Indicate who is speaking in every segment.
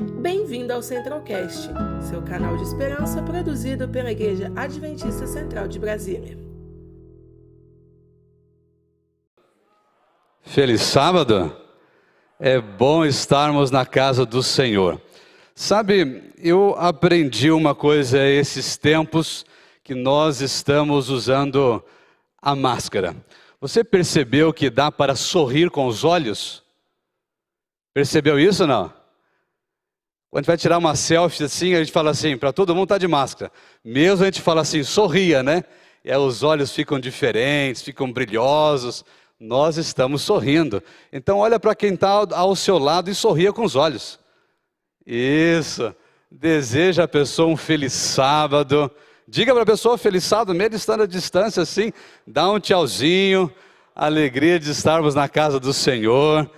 Speaker 1: Bem-vindo ao Centralcast, seu canal de esperança produzido pela Igreja Adventista Central de Brasília.
Speaker 2: Feliz sábado! É bom estarmos na casa do Senhor. Sabe, eu aprendi uma coisa esses tempos que nós estamos usando a máscara. Você percebeu que dá para sorrir com os olhos? Percebeu isso não? Quando a gente vai tirar uma selfie assim, a gente fala assim, para todo mundo tá de máscara. Mesmo a gente fala assim, sorria, né? E aí os olhos ficam diferentes, ficam brilhosos. Nós estamos sorrindo. Então olha para quem está ao seu lado e sorria com os olhos. Isso. Deseja a pessoa um feliz sábado. Diga para a pessoa feliz sábado, mesmo estando à distância assim, dá um tchauzinho, alegria de estarmos na casa do Senhor.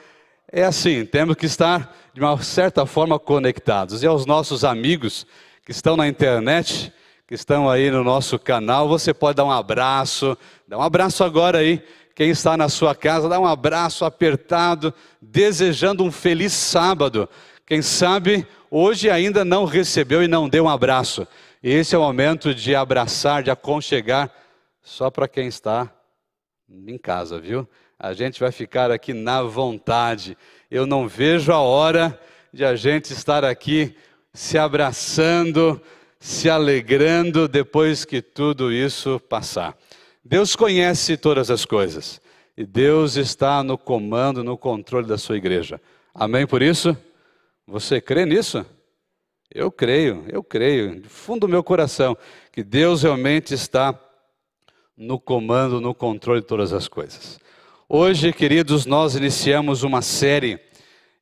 Speaker 2: É assim, temos que estar de uma certa forma conectados. E aos nossos amigos que estão na internet, que estão aí no nosso canal, você pode dar um abraço, dá um abraço agora aí. Quem está na sua casa, dá um abraço apertado, desejando um feliz sábado. Quem sabe hoje ainda não recebeu e não deu um abraço. Esse é o momento de abraçar, de aconchegar, só para quem está em casa, viu? A gente vai ficar aqui na vontade. Eu não vejo a hora de a gente estar aqui se abraçando, se alegrando depois que tudo isso passar. Deus conhece todas as coisas e Deus está no comando, no controle da sua igreja. Amém por isso? Você crê nisso? Eu creio, eu creio, de fundo do meu coração, que Deus realmente está no comando, no controle de todas as coisas. Hoje, queridos, nós iniciamos uma série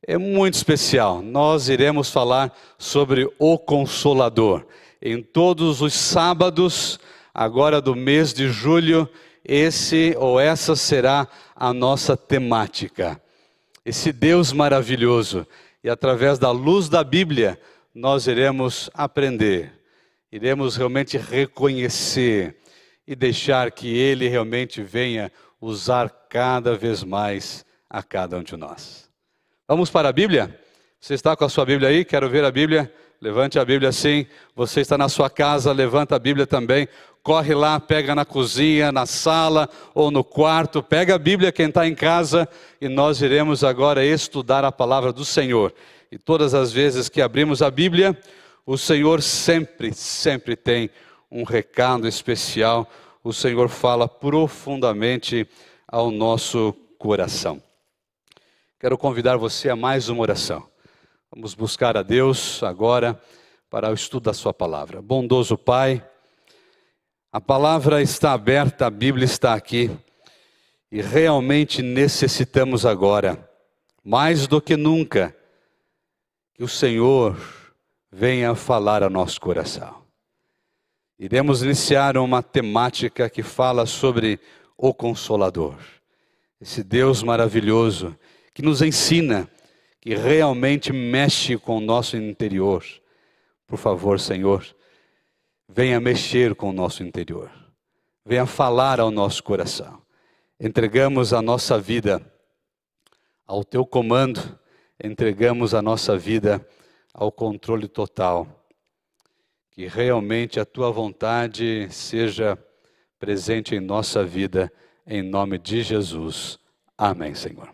Speaker 2: é muito especial. Nós iremos falar sobre o Consolador. Em todos os sábados, agora do mês de julho, esse ou essa será a nossa temática. Esse Deus maravilhoso. E através da luz da Bíblia, nós iremos aprender, iremos realmente reconhecer e deixar que Ele realmente venha usar cada vez mais a cada um de nós. Vamos para a Bíblia? Você está com a sua Bíblia aí? Quero ver a Bíblia. Levante a Bíblia assim. Você está na sua casa, levanta a Bíblia também. Corre lá, pega na cozinha, na sala ou no quarto. Pega a Bíblia, quem está em casa, e nós iremos agora estudar a palavra do Senhor. E todas as vezes que abrimos a Bíblia, o Senhor sempre, sempre tem um recado especial. O Senhor fala profundamente ao nosso coração. Quero convidar você a mais uma oração. Vamos buscar a Deus agora para o estudo da Sua palavra. Bondoso Pai, a palavra está aberta, a Bíblia está aqui e realmente necessitamos agora, mais do que nunca, que o Senhor venha falar ao nosso coração. Iremos iniciar uma temática que fala sobre o Consolador, esse Deus maravilhoso que nos ensina, que realmente mexe com o nosso interior. Por favor, Senhor, venha mexer com o nosso interior, venha falar ao nosso coração. Entregamos a nossa vida ao teu comando entregamos a nossa vida ao controle total. Que realmente a tua vontade seja presente em nossa vida, em nome de Jesus. Amém, Senhor.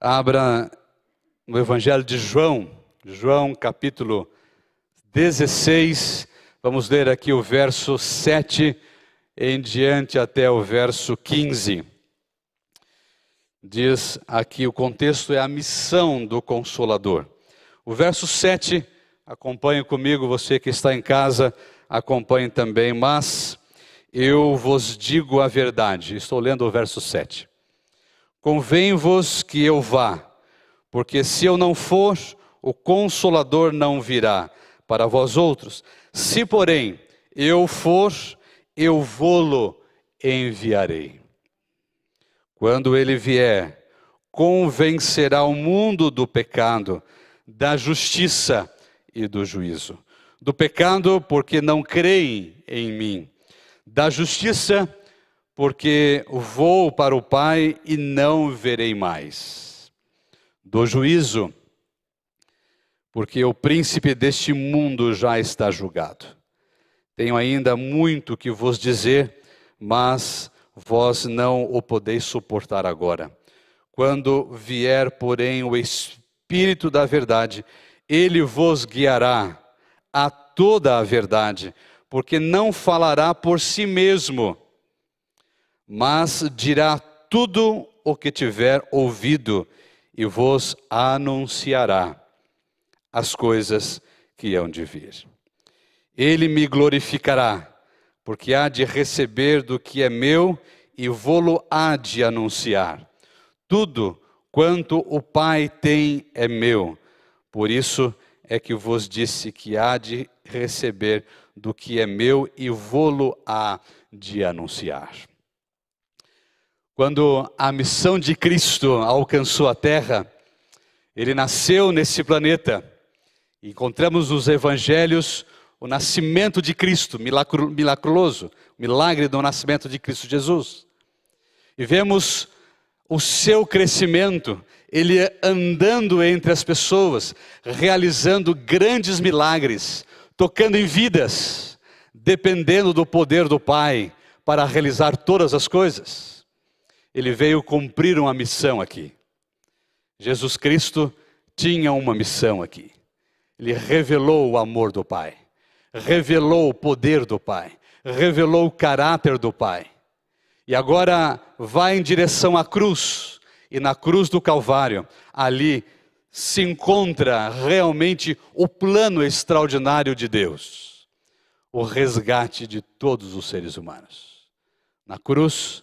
Speaker 2: Abra no Evangelho de João, João capítulo 16, vamos ler aqui o verso 7 em diante até o verso 15. Diz aqui o contexto é a missão do consolador. O verso 7, acompanhe comigo, você que está em casa, acompanhe também, mas eu vos digo a verdade. Estou lendo o verso 7. Convém-vos que eu vá, porque se eu não for, o consolador não virá para vós outros. Se, porém, eu for, eu vou-lo enviarei. Quando ele vier, convencerá o mundo do pecado, da justiça e do juízo. Do pecado, porque não creem em mim. Da justiça, porque vou para o Pai e não verei mais. Do juízo, porque o príncipe deste mundo já está julgado. Tenho ainda muito que vos dizer, mas vós não o podeis suportar agora. Quando vier, porém, o Espírito da Verdade, ele vos guiará a toda a verdade, porque não falará por si mesmo, mas dirá tudo o que tiver ouvido e vos anunciará as coisas que hão de vir. Ele me glorificará, porque há de receber do que é meu e vou-lo há de anunciar. Tudo quanto o Pai tem é meu. Por isso é que vos disse que há de receber do que é meu e vou-lo há de anunciar. Quando a missão de Cristo alcançou a terra, ele nasceu nesse planeta. Encontramos nos evangelhos o nascimento de Cristo, milagroso, milagre do nascimento de Cristo Jesus. E vemos o seu crescimento, ele andando entre as pessoas, realizando grandes milagres, tocando em vidas, dependendo do poder do Pai para realizar todas as coisas. Ele veio cumprir uma missão aqui. Jesus Cristo tinha uma missão aqui. Ele revelou o amor do Pai revelou o poder do Pai, revelou o caráter do Pai. E agora vai em direção à cruz, e na cruz do Calvário, ali se encontra realmente o plano extraordinário de Deus, o resgate de todos os seres humanos. Na cruz,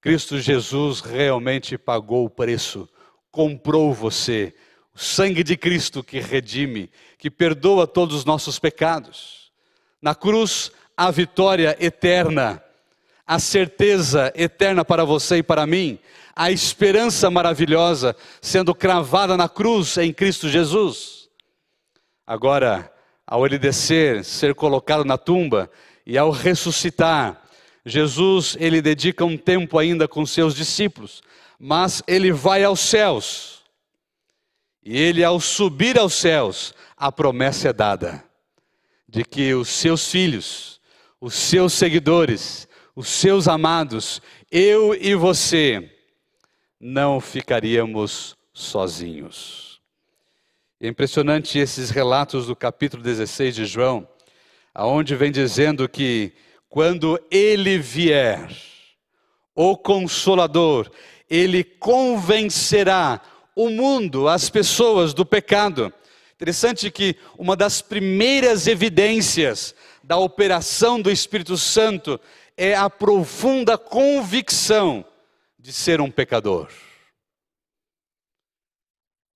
Speaker 2: Cristo Jesus realmente pagou o preço, comprou você, o sangue de Cristo que redime, que perdoa todos os nossos pecados. Na cruz, a vitória eterna, a certeza eterna para você e para mim, a esperança maravilhosa sendo cravada na cruz em Cristo Jesus. Agora, ao ele descer, ser colocado na tumba e ao ressuscitar, Jesus, ele dedica um tempo ainda com seus discípulos, mas ele vai aos céus e ele, ao subir aos céus, a promessa é dada de que os seus filhos, os seus seguidores, os seus amados, eu e você, não ficaríamos sozinhos. É impressionante esses relatos do capítulo 16 de João, aonde vem dizendo que quando ele vier, o consolador, ele convencerá o mundo, as pessoas do pecado. Interessante que uma das primeiras evidências da operação do Espírito Santo é a profunda convicção de ser um pecador.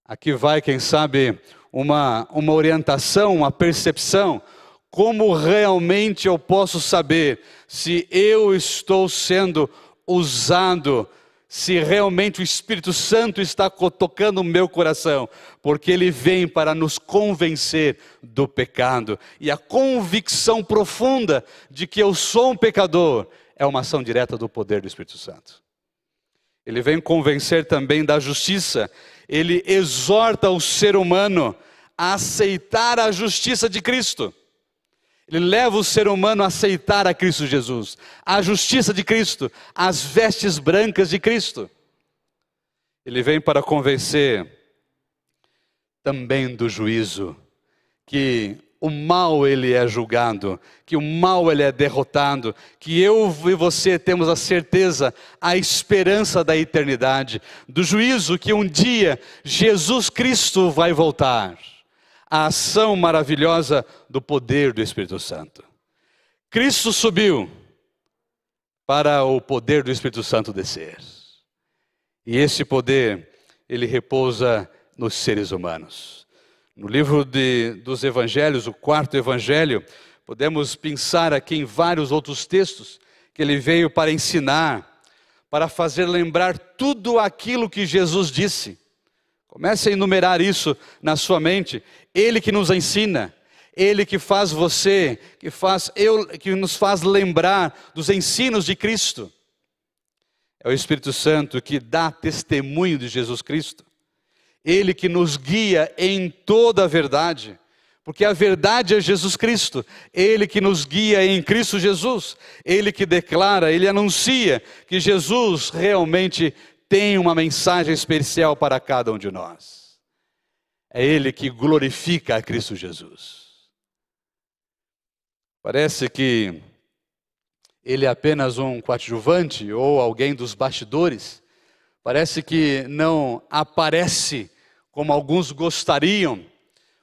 Speaker 2: Aqui vai, quem sabe, uma, uma orientação, uma percepção. Como realmente eu posso saber se eu estou sendo usado se realmente o Espírito Santo está tocando o meu coração, porque ele vem para nos convencer do pecado. E a convicção profunda de que eu sou um pecador é uma ação direta do poder do Espírito Santo. Ele vem convencer também da justiça, ele exorta o ser humano a aceitar a justiça de Cristo. Ele leva o ser humano a aceitar a Cristo Jesus, a justiça de Cristo, as vestes brancas de Cristo. Ele vem para convencer também do juízo, que o mal ele é julgado, que o mal ele é derrotado, que eu e você temos a certeza, a esperança da eternidade, do juízo que um dia Jesus Cristo vai voltar a ação maravilhosa do poder do Espírito Santo. Cristo subiu para o poder do Espírito Santo descer. E esse poder, ele repousa nos seres humanos. No livro de, dos evangelhos, o quarto evangelho, podemos pensar aqui em vários outros textos que ele veio para ensinar, para fazer lembrar tudo aquilo que Jesus disse. Comece a enumerar isso na sua mente. Ele que nos ensina, ele que faz você, que faz eu, que nos faz lembrar dos ensinos de Cristo. É o Espírito Santo que dá testemunho de Jesus Cristo. Ele que nos guia em toda a verdade, porque a verdade é Jesus Cristo, Ele que nos guia em Cristo Jesus, Ele que declara, Ele anuncia que Jesus realmente tem uma mensagem especial para cada um de nós. É Ele que glorifica a Cristo Jesus. Parece que ele é apenas um coadjuvante ou alguém dos bastidores. Parece que não aparece como alguns gostariam.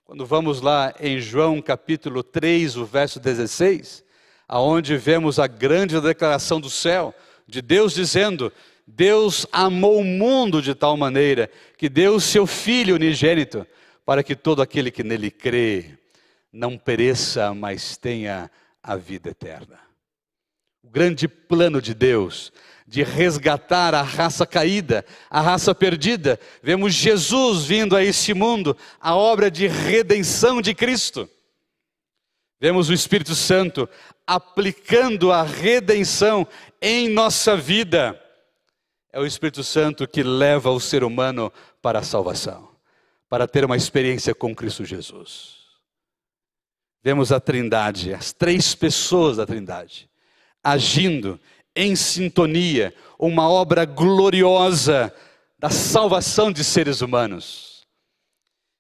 Speaker 2: Quando vamos lá em João capítulo 3, o verso 16, aonde vemos a grande declaração do céu, de Deus dizendo: Deus amou o mundo de tal maneira que deu seu filho unigênito para que todo aquele que nele crê não pereça, mas tenha a vida eterna. O grande plano de Deus de resgatar a raça caída, a raça perdida. Vemos Jesus vindo a esse mundo, a obra de redenção de Cristo. Vemos o Espírito Santo aplicando a redenção em nossa vida. É o Espírito Santo que leva o ser humano para a salvação, para ter uma experiência com Cristo Jesus vemos a Trindade, as três pessoas da Trindade, agindo em sintonia, uma obra gloriosa da salvação de seres humanos.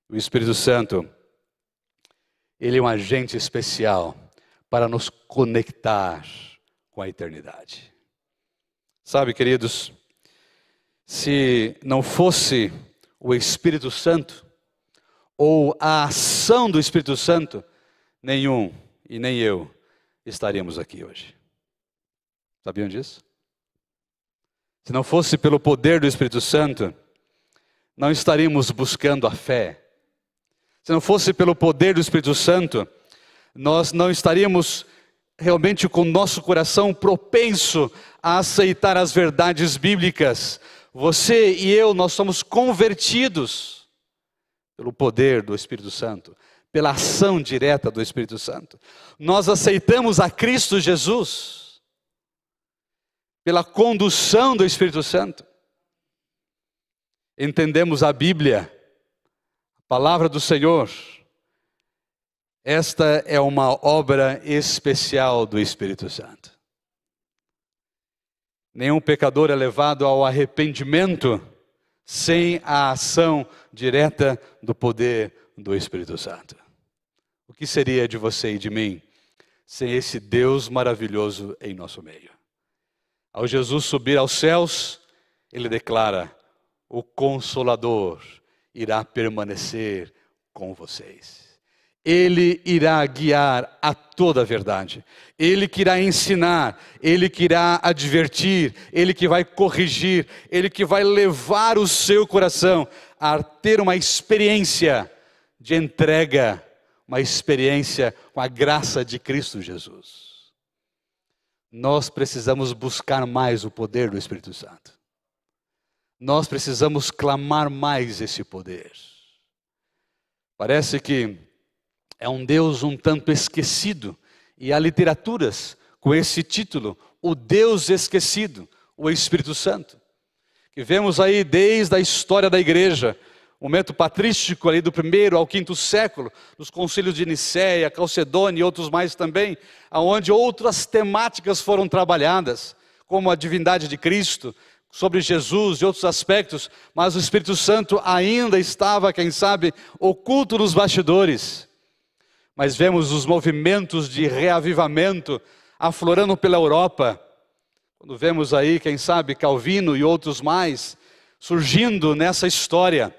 Speaker 2: O Espírito Santo, ele é um agente especial para nos conectar com a eternidade. Sabe, queridos, se não fosse o Espírito Santo, ou a ação do Espírito Santo, nenhum e nem eu estaríamos aqui hoje. Sabiam disso? Se não fosse pelo poder do Espírito Santo, não estaríamos buscando a fé. Se não fosse pelo poder do Espírito Santo, nós não estaríamos realmente com nosso coração propenso a aceitar as verdades bíblicas. Você e eu, nós somos convertidos pelo poder do Espírito Santo pela ação direta do Espírito Santo. Nós aceitamos a Cristo Jesus pela condução do Espírito Santo. Entendemos a Bíblia, a palavra do Senhor. Esta é uma obra especial do Espírito Santo. Nenhum pecador é levado ao arrependimento sem a ação direta do poder do Espírito Santo. O que seria de você e de mim sem esse Deus maravilhoso em nosso meio? Ao Jesus subir aos céus, ele declara: O Consolador irá permanecer com vocês. Ele irá guiar a toda a verdade. Ele que irá ensinar, ele que irá advertir, ele que vai corrigir, ele que vai levar o seu coração a ter uma experiência de entrega, uma experiência com a graça de Cristo Jesus. Nós precisamos buscar mais o poder do Espírito Santo. Nós precisamos clamar mais esse poder. Parece que é um Deus um tanto esquecido, e há literaturas com esse título, O Deus Esquecido, o Espírito Santo, que vemos aí desde a história da igreja, momento patrístico ali do primeiro ao quinto século, nos concílios de Nicéia, Calcedônia e outros mais também, aonde outras temáticas foram trabalhadas, como a divindade de Cristo, sobre Jesus e outros aspectos, mas o Espírito Santo ainda estava, quem sabe, oculto nos bastidores. Mas vemos os movimentos de reavivamento aflorando pela Europa. Quando vemos aí, quem sabe, Calvino e outros mais surgindo nessa história.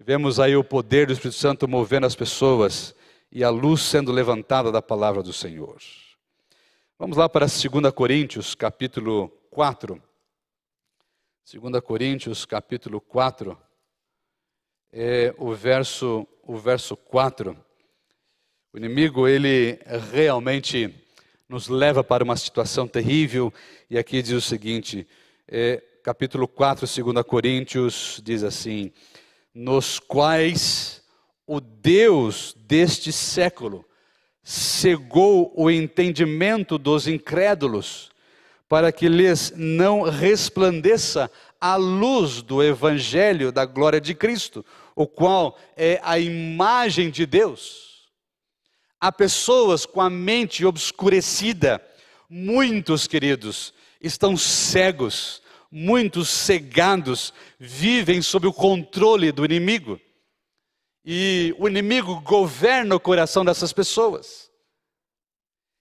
Speaker 2: Vemos aí o poder do Espírito Santo movendo as pessoas e a luz sendo levantada da palavra do Senhor. Vamos lá para 2 Coríntios, capítulo 4. 2 Coríntios, capítulo 4, é o verso, o verso 4. O inimigo, ele realmente nos leva para uma situação terrível, e aqui diz o seguinte, é, capítulo 4, 2 Coríntios, diz assim: nos quais o Deus deste século cegou o entendimento dos incrédulos, para que lhes não resplandeça à luz do evangelho da glória de Cristo, o qual é a imagem de Deus. Há pessoas com a mente obscurecida, muitos queridos estão cegos, muitos cegados, vivem sob o controle do inimigo. E o inimigo governa o coração dessas pessoas.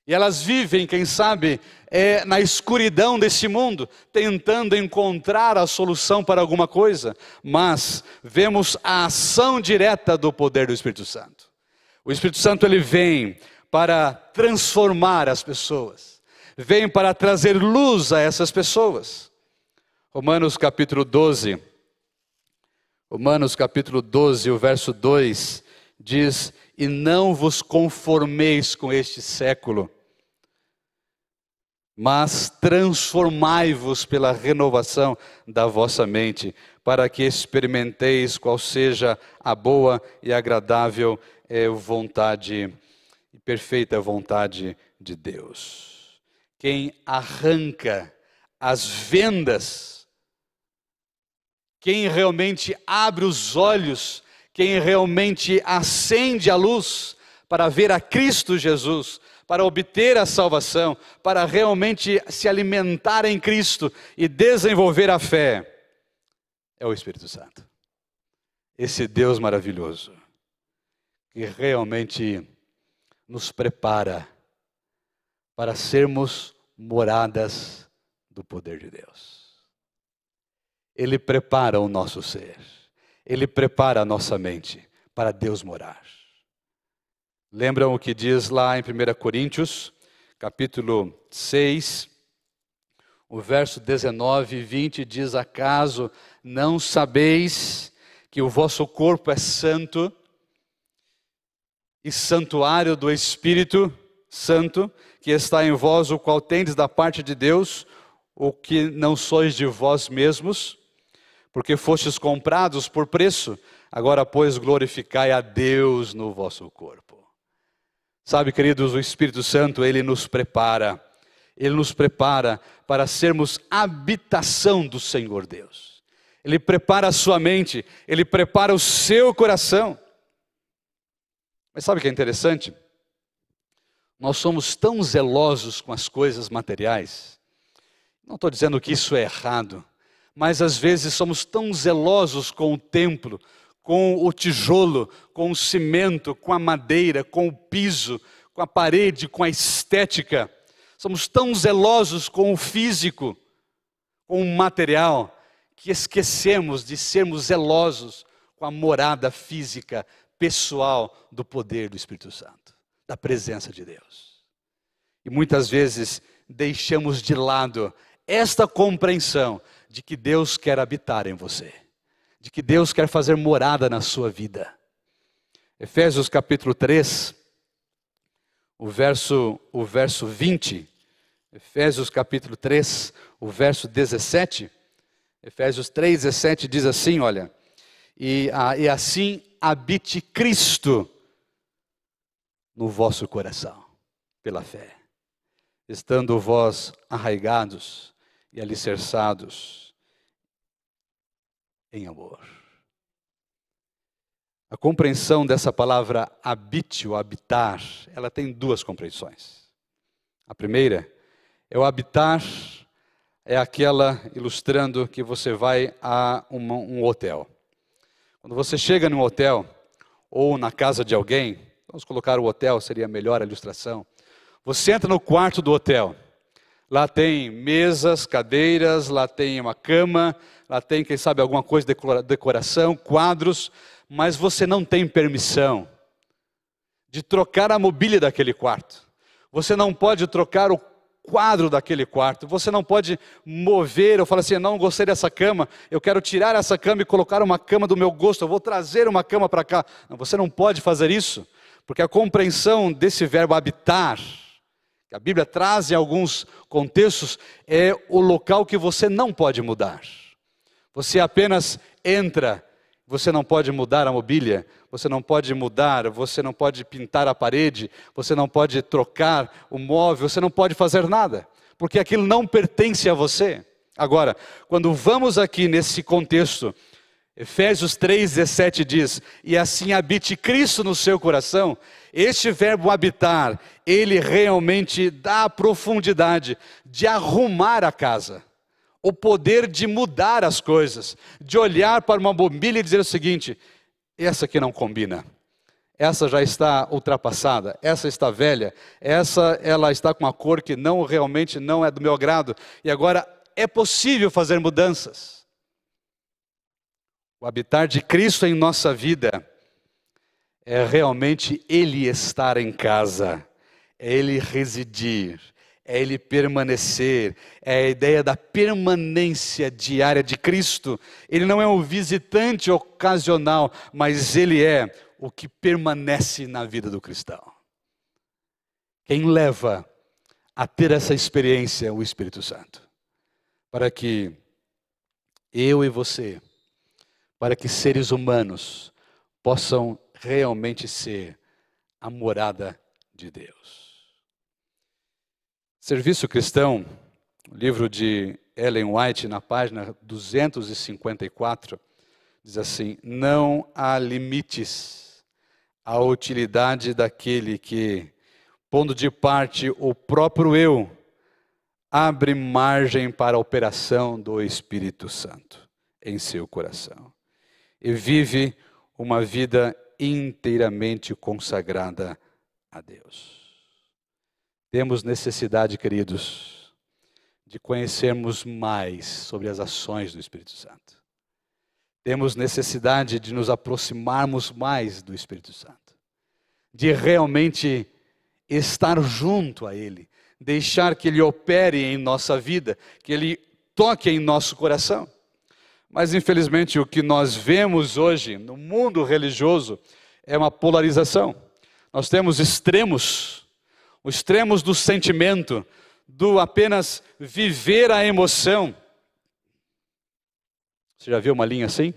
Speaker 2: E elas vivem, quem sabe, é, na escuridão desse mundo, tentando encontrar a solução para alguma coisa, mas vemos a ação direta do poder do Espírito Santo. O Espírito Santo ele vem para transformar as pessoas, vem para trazer luz a essas pessoas. Romanos capítulo 12, Romanos capítulo 12, o verso 2 diz: E não vos conformeis com este século, mas transformai-vos pela renovação da vossa mente, para que experimenteis qual seja a boa e agradável eh, vontade e perfeita vontade de Deus. Quem arranca as vendas quem realmente abre os olhos, quem realmente acende a luz para ver a Cristo Jesus, para obter a salvação, para realmente se alimentar em Cristo e desenvolver a fé, é o Espírito Santo. Esse Deus maravilhoso, que realmente nos prepara para sermos moradas do poder de Deus. Ele prepara o nosso ser, Ele prepara a nossa mente para Deus morar. Lembram o que diz lá em 1 Coríntios, capítulo 6, o verso 19 e 20 diz: Acaso não sabeis que o vosso corpo é santo e santuário do Espírito Santo que está em vós, o qual tendes da parte de Deus, o que não sois de vós mesmos? porque fostes comprados por preço, agora, pois, glorificai a Deus no vosso corpo. Sabe, queridos, o Espírito Santo, ele nos prepara, ele nos prepara para sermos habitação do Senhor Deus. Ele prepara a sua mente, ele prepara o seu coração. Mas sabe o que é interessante? Nós somos tão zelosos com as coisas materiais. Não estou dizendo que isso é errado, mas às vezes somos tão zelosos com o templo, com o tijolo, com o cimento, com a madeira, com o piso, com a parede, com a estética. Somos tão zelosos com o físico, com o material, que esquecemos de sermos zelosos com a morada física, pessoal do poder do Espírito Santo, da presença de Deus. E muitas vezes deixamos de lado esta compreensão de que Deus quer habitar em você, de que Deus quer fazer morada na sua vida. Efésios capítulo 3, o verso, o verso 20, Efésios capítulo 3, o verso 17, Efésios 3, 17 diz assim: olha, e, ah, e assim habite Cristo no vosso coração, pela fé, estando vós arraigados e alicerçados em amor. A compreensão dessa palavra habite ou habitar, ela tem duas compreensões. A primeira é o habitar, é aquela ilustrando que você vai a uma, um hotel. Quando você chega num hotel ou na casa de alguém, vamos colocar o hotel, seria a melhor ilustração. Você entra no quarto do hotel. Lá tem mesas, cadeiras, lá tem uma cama, lá tem, quem sabe, alguma coisa de decoração, quadros, mas você não tem permissão de trocar a mobília daquele quarto. Você não pode trocar o quadro daquele quarto. Você não pode mover ou falar assim: não gostei dessa cama, eu quero tirar essa cama e colocar uma cama do meu gosto, eu vou trazer uma cama para cá. Não, você não pode fazer isso, porque a compreensão desse verbo habitar que a Bíblia traz em alguns contextos, é o local que você não pode mudar. Você apenas entra, você não pode mudar a mobília, você não pode mudar, você não pode pintar a parede, você não pode trocar o móvel, você não pode fazer nada, porque aquilo não pertence a você. Agora, quando vamos aqui nesse contexto, Efésios 3,17 diz: E assim habite Cristo no seu coração. Este verbo habitar, ele realmente dá a profundidade de arrumar a casa, o poder de mudar as coisas, de olhar para uma mobília e dizer o seguinte: essa aqui não combina. Essa já está ultrapassada, essa está velha, essa ela está com uma cor que não realmente não é do meu agrado, e agora é possível fazer mudanças. O habitar de Cristo em nossa vida é realmente Ele estar em casa, é Ele residir, é Ele permanecer, é a ideia da permanência diária de Cristo. Ele não é um visitante ocasional, mas Ele é o que permanece na vida do cristão. Quem leva a ter essa experiência é o Espírito Santo. Para que eu e você, para que seres humanos possam realmente ser a morada de Deus. Serviço Cristão, livro de Ellen White, na página 254, diz assim: Não há limites a utilidade daquele que, pondo de parte o próprio eu, abre margem para a operação do Espírito Santo em seu coração e vive uma vida inteiramente consagrada a Deus. Temos necessidade, queridos, de conhecermos mais sobre as ações do Espírito Santo. Temos necessidade de nos aproximarmos mais do Espírito Santo, de realmente estar junto a Ele, deixar que Ele opere em nossa vida, que Ele toque em nosso coração. Mas infelizmente o que nós vemos hoje no mundo religioso é uma polarização. Nós temos extremos, os extremos do sentimento, do apenas viver a emoção você já viu uma linha assim?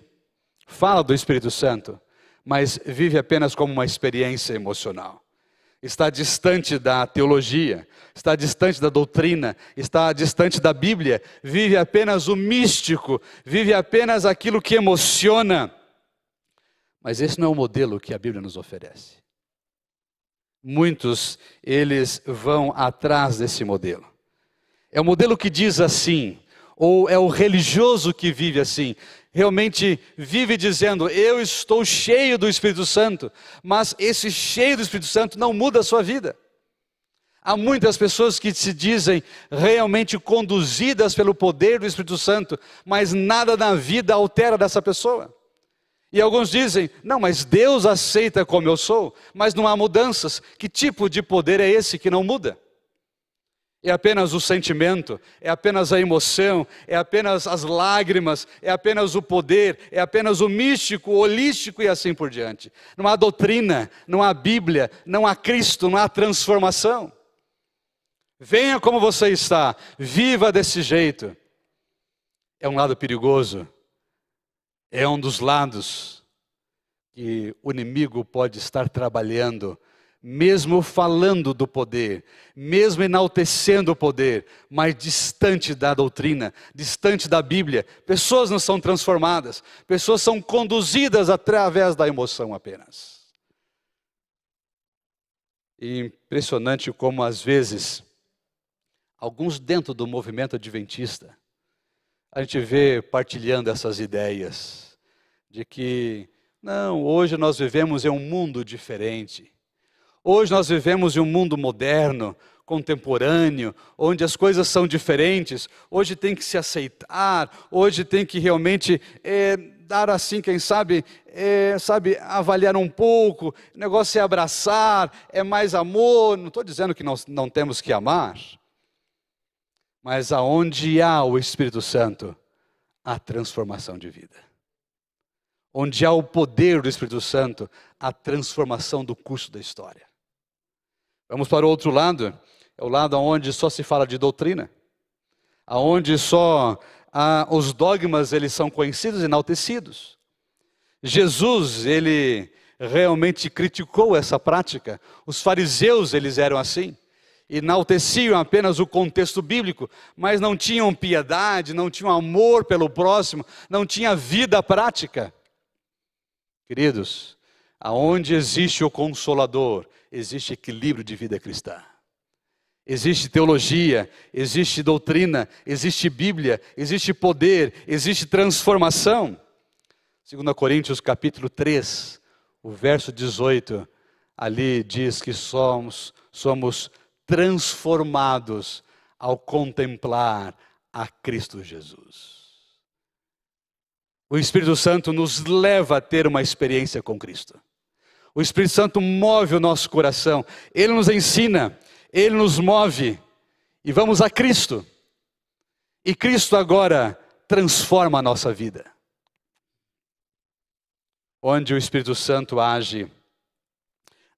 Speaker 2: Fala do Espírito Santo, mas vive apenas como uma experiência emocional. Está distante da teologia, está distante da doutrina, está distante da Bíblia, vive apenas o místico, vive apenas aquilo que emociona. Mas esse não é o modelo que a Bíblia nos oferece. Muitos, eles vão atrás desse modelo. É o modelo que diz assim: ou é o religioso que vive assim? Realmente vive dizendo, eu estou cheio do Espírito Santo, mas esse cheio do Espírito Santo não muda a sua vida. Há muitas pessoas que se dizem realmente conduzidas pelo poder do Espírito Santo, mas nada na vida altera dessa pessoa. E alguns dizem: não, mas Deus aceita como eu sou, mas não há mudanças. Que tipo de poder é esse que não muda? É apenas o sentimento, é apenas a emoção, é apenas as lágrimas, é apenas o poder, é apenas o místico, o holístico e assim por diante. Não há doutrina, não há Bíblia, não há Cristo, não há transformação. Venha como você está, viva desse jeito. É um lado perigoso, é um dos lados que o inimigo pode estar trabalhando mesmo falando do poder, mesmo enaltecendo o poder, mas distante da doutrina, distante da Bíblia, pessoas não são transformadas, pessoas são conduzidas através da emoção apenas. E impressionante como às vezes alguns dentro do movimento adventista a gente vê partilhando essas ideias de que não, hoje nós vivemos em um mundo diferente. Hoje nós vivemos em um mundo moderno, contemporâneo, onde as coisas são diferentes. Hoje tem que se aceitar, hoje tem que realmente é, dar assim, quem sabe, é, sabe, avaliar um pouco. O negócio é abraçar, é mais amor. Não estou dizendo que nós não temos que amar, mas aonde há o Espírito Santo, há transformação de vida. Onde há o poder do Espírito Santo, há transformação do curso da história. Vamos para o outro lado, é o lado onde só se fala de doutrina, aonde só ah, os dogmas eles são conhecidos e enaltecidos. Jesus, ele realmente criticou essa prática. Os fariseus, eles eram assim. enalteciam apenas o contexto bíblico, mas não tinham piedade, não tinham amor pelo próximo, não tinha vida prática. Queridos, aonde existe o consolador, existe equilíbrio de vida cristã. Existe teologia, existe doutrina, existe Bíblia, existe poder, existe transformação. 2 Coríntios capítulo 3, o verso 18, ali diz que somos, somos transformados ao contemplar a Cristo Jesus. O Espírito Santo nos leva a ter uma experiência com Cristo. O Espírito Santo move o nosso coração, ele nos ensina, ele nos move e vamos a Cristo. E Cristo agora transforma a nossa vida. Onde o Espírito Santo age,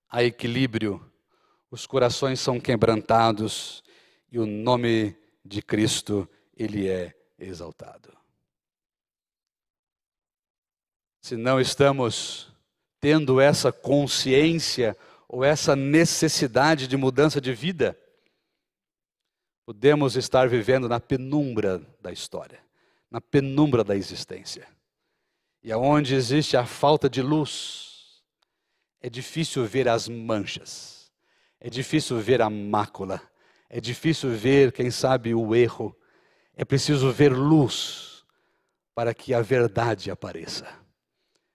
Speaker 2: há equilíbrio, os corações são quebrantados e o nome de Cristo ele é exaltado. Se não estamos tendo essa consciência ou essa necessidade de mudança de vida, podemos estar vivendo na penumbra da história, na penumbra da existência. E aonde existe a falta de luz, é difícil ver as manchas, é difícil ver a mácula, é difícil ver, quem sabe, o erro. É preciso ver luz para que a verdade apareça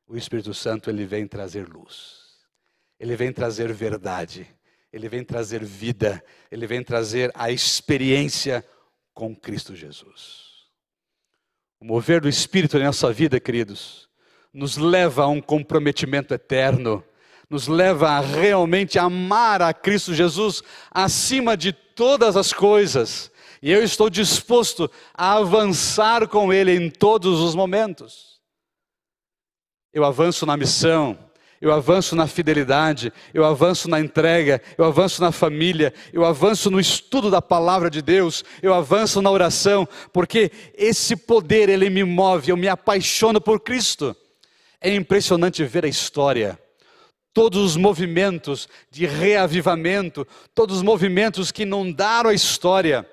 Speaker 2: o Espírito Santo ele vem trazer luz. Ele vem trazer verdade. Ele vem trazer vida. Ele vem trazer a experiência com Cristo Jesus. O mover do Espírito na nossa vida, queridos, nos leva a um comprometimento eterno, nos leva a realmente amar a Cristo Jesus acima de todas as coisas. E eu estou disposto a avançar com Ele em todos os momentos eu avanço na missão, eu avanço na fidelidade, eu avanço na entrega, eu avanço na família, eu avanço no estudo da palavra de Deus, eu avanço na oração, porque esse poder ele me move, eu me apaixono por Cristo. É impressionante ver a história. Todos os movimentos de reavivamento, todos os movimentos que inundaram a história.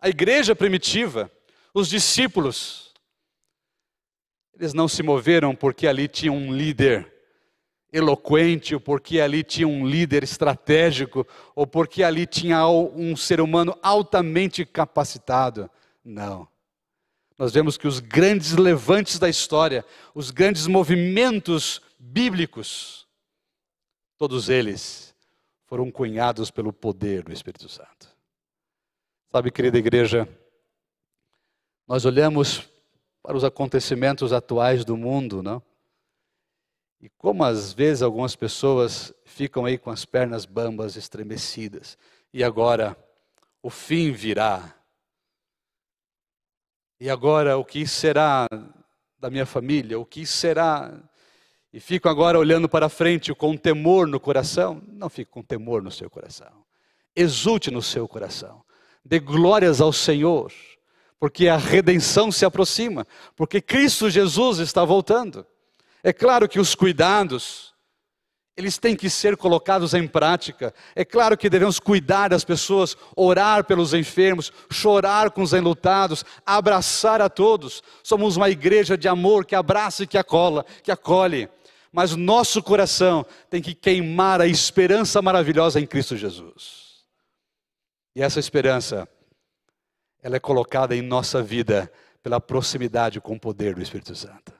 Speaker 2: A igreja primitiva, os discípulos, eles não se moveram porque ali tinha um líder eloquente, ou porque ali tinha um líder estratégico, ou porque ali tinha um ser humano altamente capacitado. Não. Nós vemos que os grandes levantes da história, os grandes movimentos bíblicos, todos eles foram cunhados pelo poder do Espírito Santo. Sabe, querida igreja, nós olhamos para os acontecimentos atuais do mundo, não? E como às vezes algumas pessoas ficam aí com as pernas bambas, estremecidas, e agora o fim virá. E agora o que será da minha família? O que será? E ficam agora olhando para frente com temor no coração? Não fique com temor no seu coração. Exulte no seu coração. Dê glórias ao Senhor porque a redenção se aproxima, porque Cristo Jesus está voltando. É claro que os cuidados, eles têm que ser colocados em prática. É claro que devemos cuidar das pessoas, orar pelos enfermos, chorar com os enlutados, abraçar a todos. Somos uma igreja de amor que abraça e que acolhe, que acolhe. Mas nosso coração tem que queimar a esperança maravilhosa em Cristo Jesus. E essa esperança ela é colocada em nossa vida pela proximidade com o poder do Espírito Santo.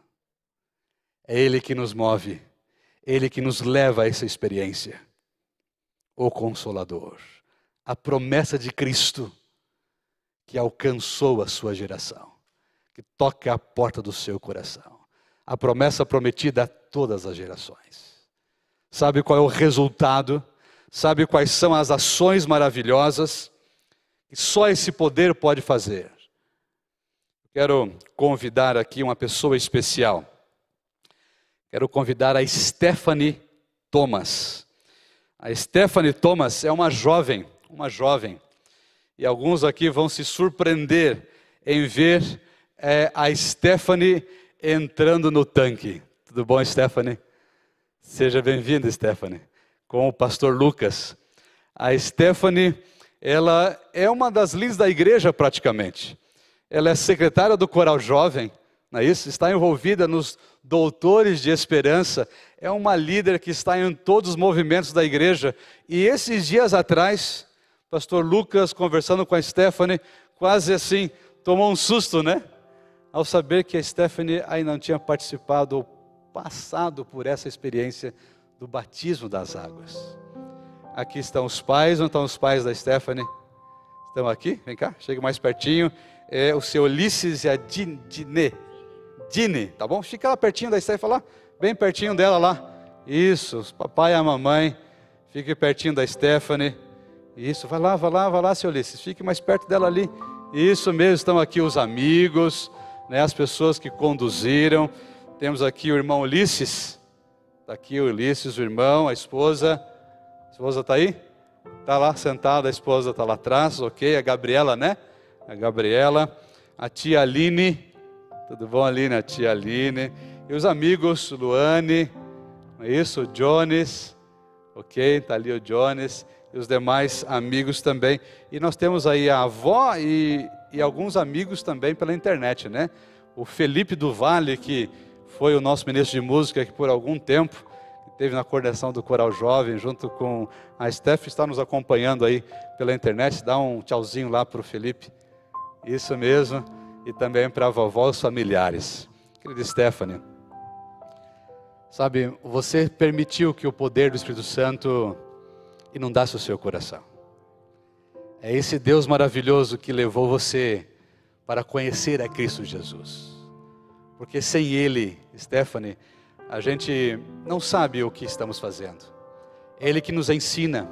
Speaker 2: É Ele que nos move, Ele que nos leva a essa experiência. O Consolador, a promessa de Cristo que alcançou a sua geração, que toca a porta do seu coração. A promessa prometida a todas as gerações. Sabe qual é o resultado? Sabe quais são as ações maravilhosas? Que só esse poder pode fazer. Quero convidar aqui uma pessoa especial. Quero convidar a Stephanie Thomas. A Stephanie Thomas é uma jovem, uma jovem. E alguns aqui vão se surpreender em ver é, a Stephanie entrando no tanque. Tudo bom, Stephanie? Seja bem-vinda, Stephanie, com o pastor Lucas. A Stephanie ela é uma das líderes da igreja praticamente. Ela é secretária do Coral Jovem, não é isso? Está envolvida nos doutores de esperança, é uma líder que está em todos os movimentos da igreja. E esses dias atrás, pastor Lucas conversando com a Stephanie, quase assim, tomou um susto, né? Ao saber que a Stephanie ainda não tinha participado ou passado por essa experiência do batismo das águas. Aqui estão os pais, onde estão os pais da Stephanie? Estão aqui? Vem cá, chega mais pertinho. É o seu Ulisses e a Dine. Dine, tá bom? Fica lá pertinho da Stephanie, lá, bem pertinho dela lá. Isso, papai e a mamãe. Fique pertinho da Stephanie. Isso, vai lá, vai lá, vai lá, seu Ulisses. Fique mais perto dela ali. Isso mesmo, estão aqui os amigos, né, as pessoas que conduziram. Temos aqui o irmão Ulisses. Está aqui o Ulisses, o irmão, a esposa. Esposa está aí? Está lá sentada, a esposa está lá atrás, ok. A Gabriela, né? A Gabriela. A tia Aline. Tudo bom, Aline? A tia Aline. E os amigos, Luane. É isso, o Jones. Ok, está ali o Jones e os demais amigos também. E nós temos aí a avó e, e alguns amigos também pela internet, né? O Felipe do Vale, que foi o nosso ministro de música que por algum tempo teve na coordenação do Coral Jovem, junto com a Steph, está nos acompanhando aí pela internet. Dá um tchauzinho lá para o Felipe. Isso mesmo. E também para a vovó e os familiares. Querida Stephanie, sabe, você permitiu que o poder do Espírito Santo inundasse o seu coração. É esse Deus maravilhoso que levou você para conhecer a Cristo Jesus. Porque sem Ele, Stephanie, a gente não sabe o que estamos fazendo. É Ele que nos ensina,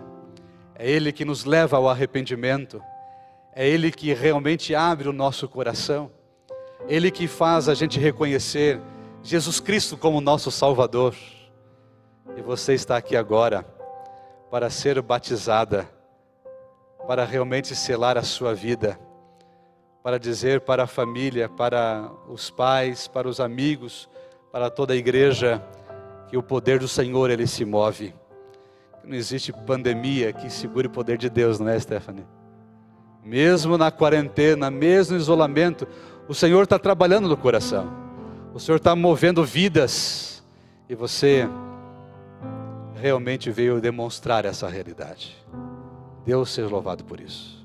Speaker 2: é Ele que nos leva ao arrependimento, é Ele que realmente abre o nosso coração, Ele que faz a gente reconhecer Jesus Cristo como nosso Salvador. E você está aqui agora para ser batizada, para realmente selar a sua vida, para dizer para a família, para os pais, para os amigos, para toda a igreja, que o poder do Senhor ele se move. Não existe pandemia que segure o poder de Deus, não é, Stephanie? Mesmo na quarentena, mesmo no isolamento, o Senhor está trabalhando no coração. O Senhor está movendo vidas. E você realmente veio demonstrar essa realidade. Deus seja louvado por isso.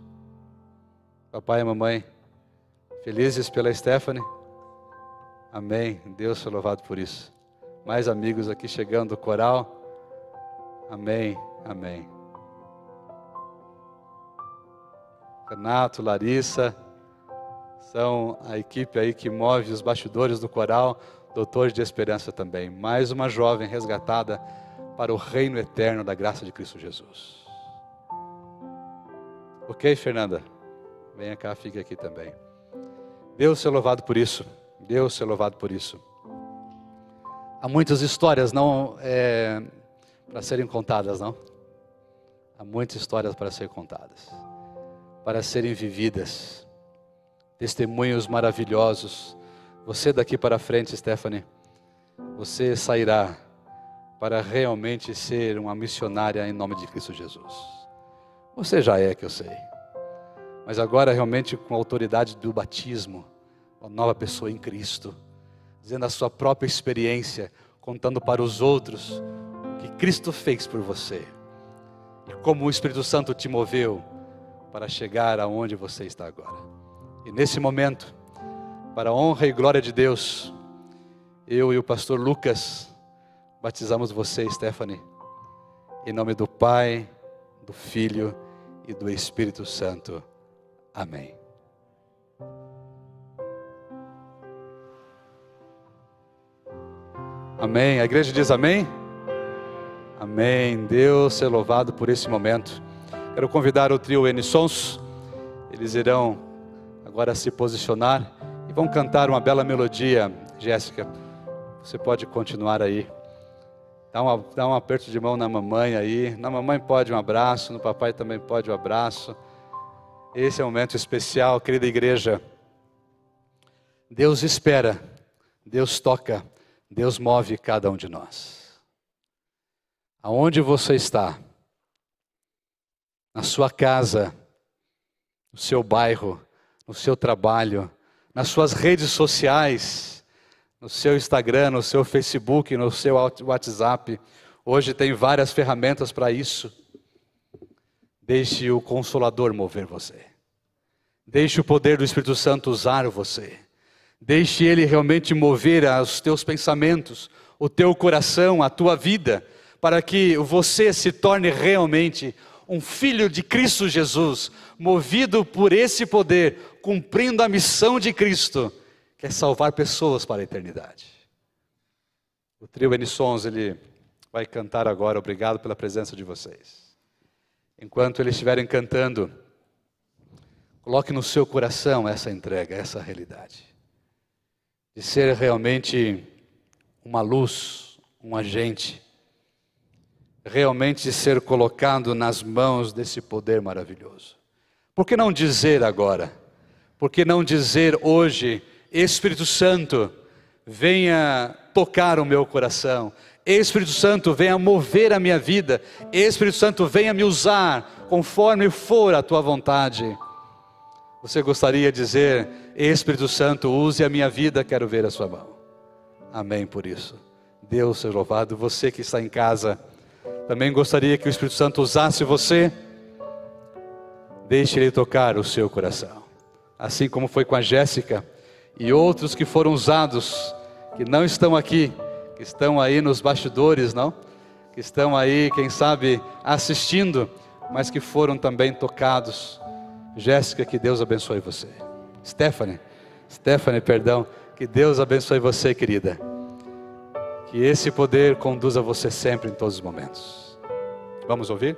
Speaker 2: Papai e mamãe, felizes pela Stephanie. Amém. Deus seja louvado por isso. Mais amigos aqui chegando do coral. Amém. Amém. Renato, Larissa, são a equipe aí que move os bastidores do coral, doutores de esperança também. Mais uma jovem resgatada para o reino eterno da graça de Cristo Jesus. Ok, Fernanda? Venha cá, fique aqui também. Deus seja louvado por isso. Deus seja louvado por isso. Há muitas histórias não é, para serem contadas, não? Há muitas histórias para serem contadas, para serem vividas. Testemunhos maravilhosos. Você daqui para frente, Stephanie, você sairá para realmente ser uma missionária em nome de Cristo Jesus. Você já é, que eu sei. Mas agora, realmente, com a autoridade do batismo, uma nova pessoa em Cristo, dizendo a sua própria experiência, contando para os outros o que Cristo fez por você e como o Espírito Santo te moveu para chegar aonde você está agora. E nesse momento, para a honra e glória de Deus, eu e o pastor Lucas, batizamos você, Stephanie, em nome do Pai, do Filho e do Espírito Santo. Amém. Amém. A igreja diz amém? Amém. Deus seja louvado por esse momento. Quero convidar o trio N Sons. Eles irão agora se posicionar e vão cantar uma bela melodia. Jéssica, você pode continuar aí. Dá, uma, dá um aperto de mão na mamãe aí. Na mamãe pode um abraço, no papai também pode um abraço. Esse é um momento especial, querida igreja. Deus espera, Deus toca, Deus move cada um de nós. Aonde você está? Na sua casa, no seu bairro, no seu trabalho, nas suas redes sociais, no seu Instagram, no seu Facebook, no seu WhatsApp. Hoje tem várias ferramentas para isso. Deixe o Consolador mover você. Deixe o poder do Espírito Santo usar você. Deixe ele realmente mover os teus pensamentos, o teu coração, a tua vida, para que você se torne realmente um filho de Cristo Jesus, movido por esse poder, cumprindo a missão de Cristo, que é salvar pessoas para a eternidade. O trio N Sons, ele vai cantar agora, obrigado pela presença de vocês. Enquanto eles estiverem cantando, coloque no seu coração essa entrega, essa realidade de ser realmente uma luz, um agente, realmente ser colocado nas mãos desse poder maravilhoso. Por que não dizer agora? Por que não dizer hoje, Espírito Santo, venha tocar o meu coração, Espírito Santo, venha mover a minha vida, Espírito Santo, venha me usar conforme for a tua vontade. Você gostaria de dizer, Espírito Santo, use a minha vida, quero ver a sua mão. Amém por isso. Deus seja louvado. Você que está em casa, também gostaria que o Espírito Santo usasse você. Deixe ele tocar o seu coração. Assim como foi com a Jéssica e outros que foram usados, que não estão aqui, que estão aí nos bastidores, não? Que estão aí, quem sabe, assistindo, mas que foram também tocados Jéssica, que Deus abençoe você. Stephanie, Stephanie, perdão, que Deus abençoe você, querida. Que esse poder conduza você sempre em todos os momentos. Vamos ouvir?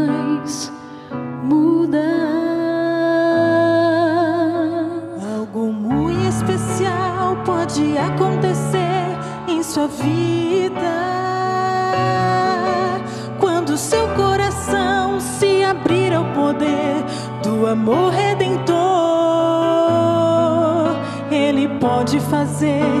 Speaker 2: fazer.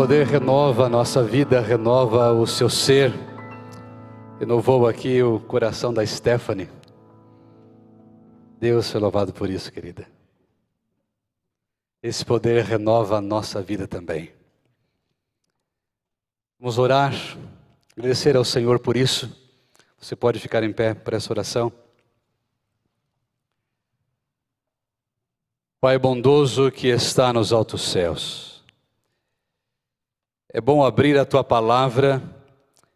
Speaker 2: poder renova a nossa vida, renova o seu ser. Renovou aqui o coração da Stephanie. Deus foi louvado por isso, querida. Esse poder renova a nossa vida também. Vamos orar, agradecer ao Senhor por isso. Você pode ficar em pé para essa oração. Pai bondoso que está nos altos céus, é bom abrir a tua palavra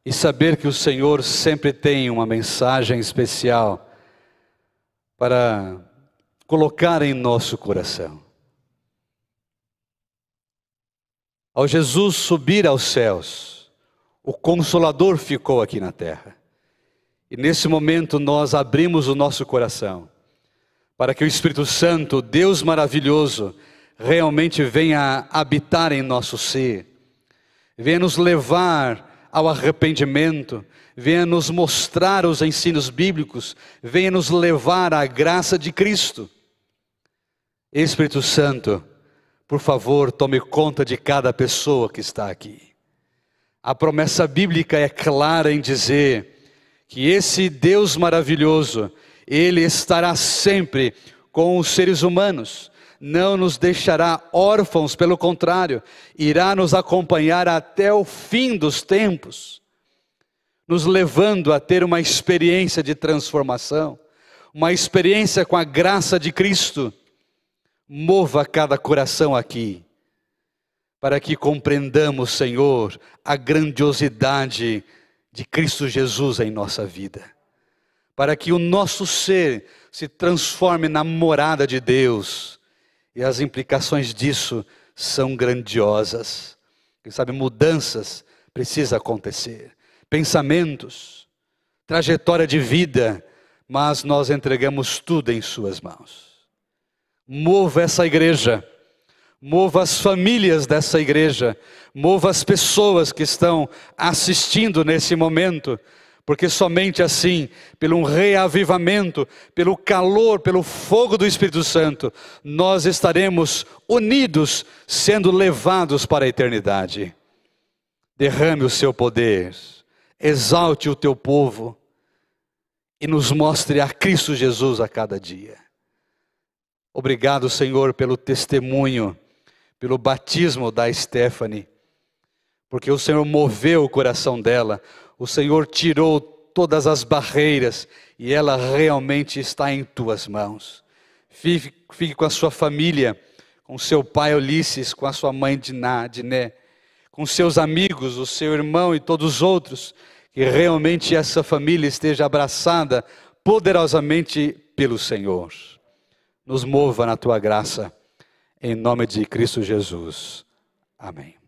Speaker 2: e saber que o Senhor sempre tem uma mensagem especial para colocar em nosso coração. Ao Jesus subir aos céus, o Consolador ficou aqui na terra. E nesse momento nós abrimos o nosso coração para que o Espírito Santo, Deus maravilhoso, realmente venha habitar em nosso ser, venha nos levar ao arrependimento, venha nos mostrar os ensinos bíblicos, venha nos levar à graça de Cristo. Espírito Santo, por favor, tome conta de cada pessoa que está aqui. A promessa bíblica é clara em dizer que esse Deus maravilhoso, Ele estará sempre com os seres humanos, não nos deixará órfãos, pelo contrário, irá nos acompanhar até o fim dos tempos, nos levando a ter uma experiência de transformação, uma experiência com a graça de Cristo. Mova cada coração aqui, para que compreendamos, Senhor, a grandiosidade de Cristo Jesus em nossa vida, para que o nosso ser se transforme na morada de Deus, e as implicações disso são grandiosas. Quem sabe mudanças precisa acontecer, pensamentos, trajetória de vida, mas nós entregamos tudo em Suas mãos. Mova essa igreja, mova as famílias dessa igreja, mova as pessoas que estão assistindo nesse momento, porque somente assim, pelo um reavivamento, pelo calor, pelo fogo do Espírito Santo, nós estaremos unidos, sendo levados para a eternidade. Derrame o seu poder, exalte o teu povo e nos mostre a Cristo Jesus a cada dia. Obrigado, Senhor, pelo testemunho, pelo batismo da Stephanie, porque o Senhor moveu o coração dela, o Senhor tirou todas as barreiras e ela realmente está em tuas mãos. Fique, fique com a sua família, com seu pai Ulisses, com a sua mãe Diná, Diné, com seus amigos, o seu irmão e todos os outros, que realmente essa família esteja abraçada poderosamente pelo Senhor nos mova na tua graça, em nome de Cristo Jesus. Amém.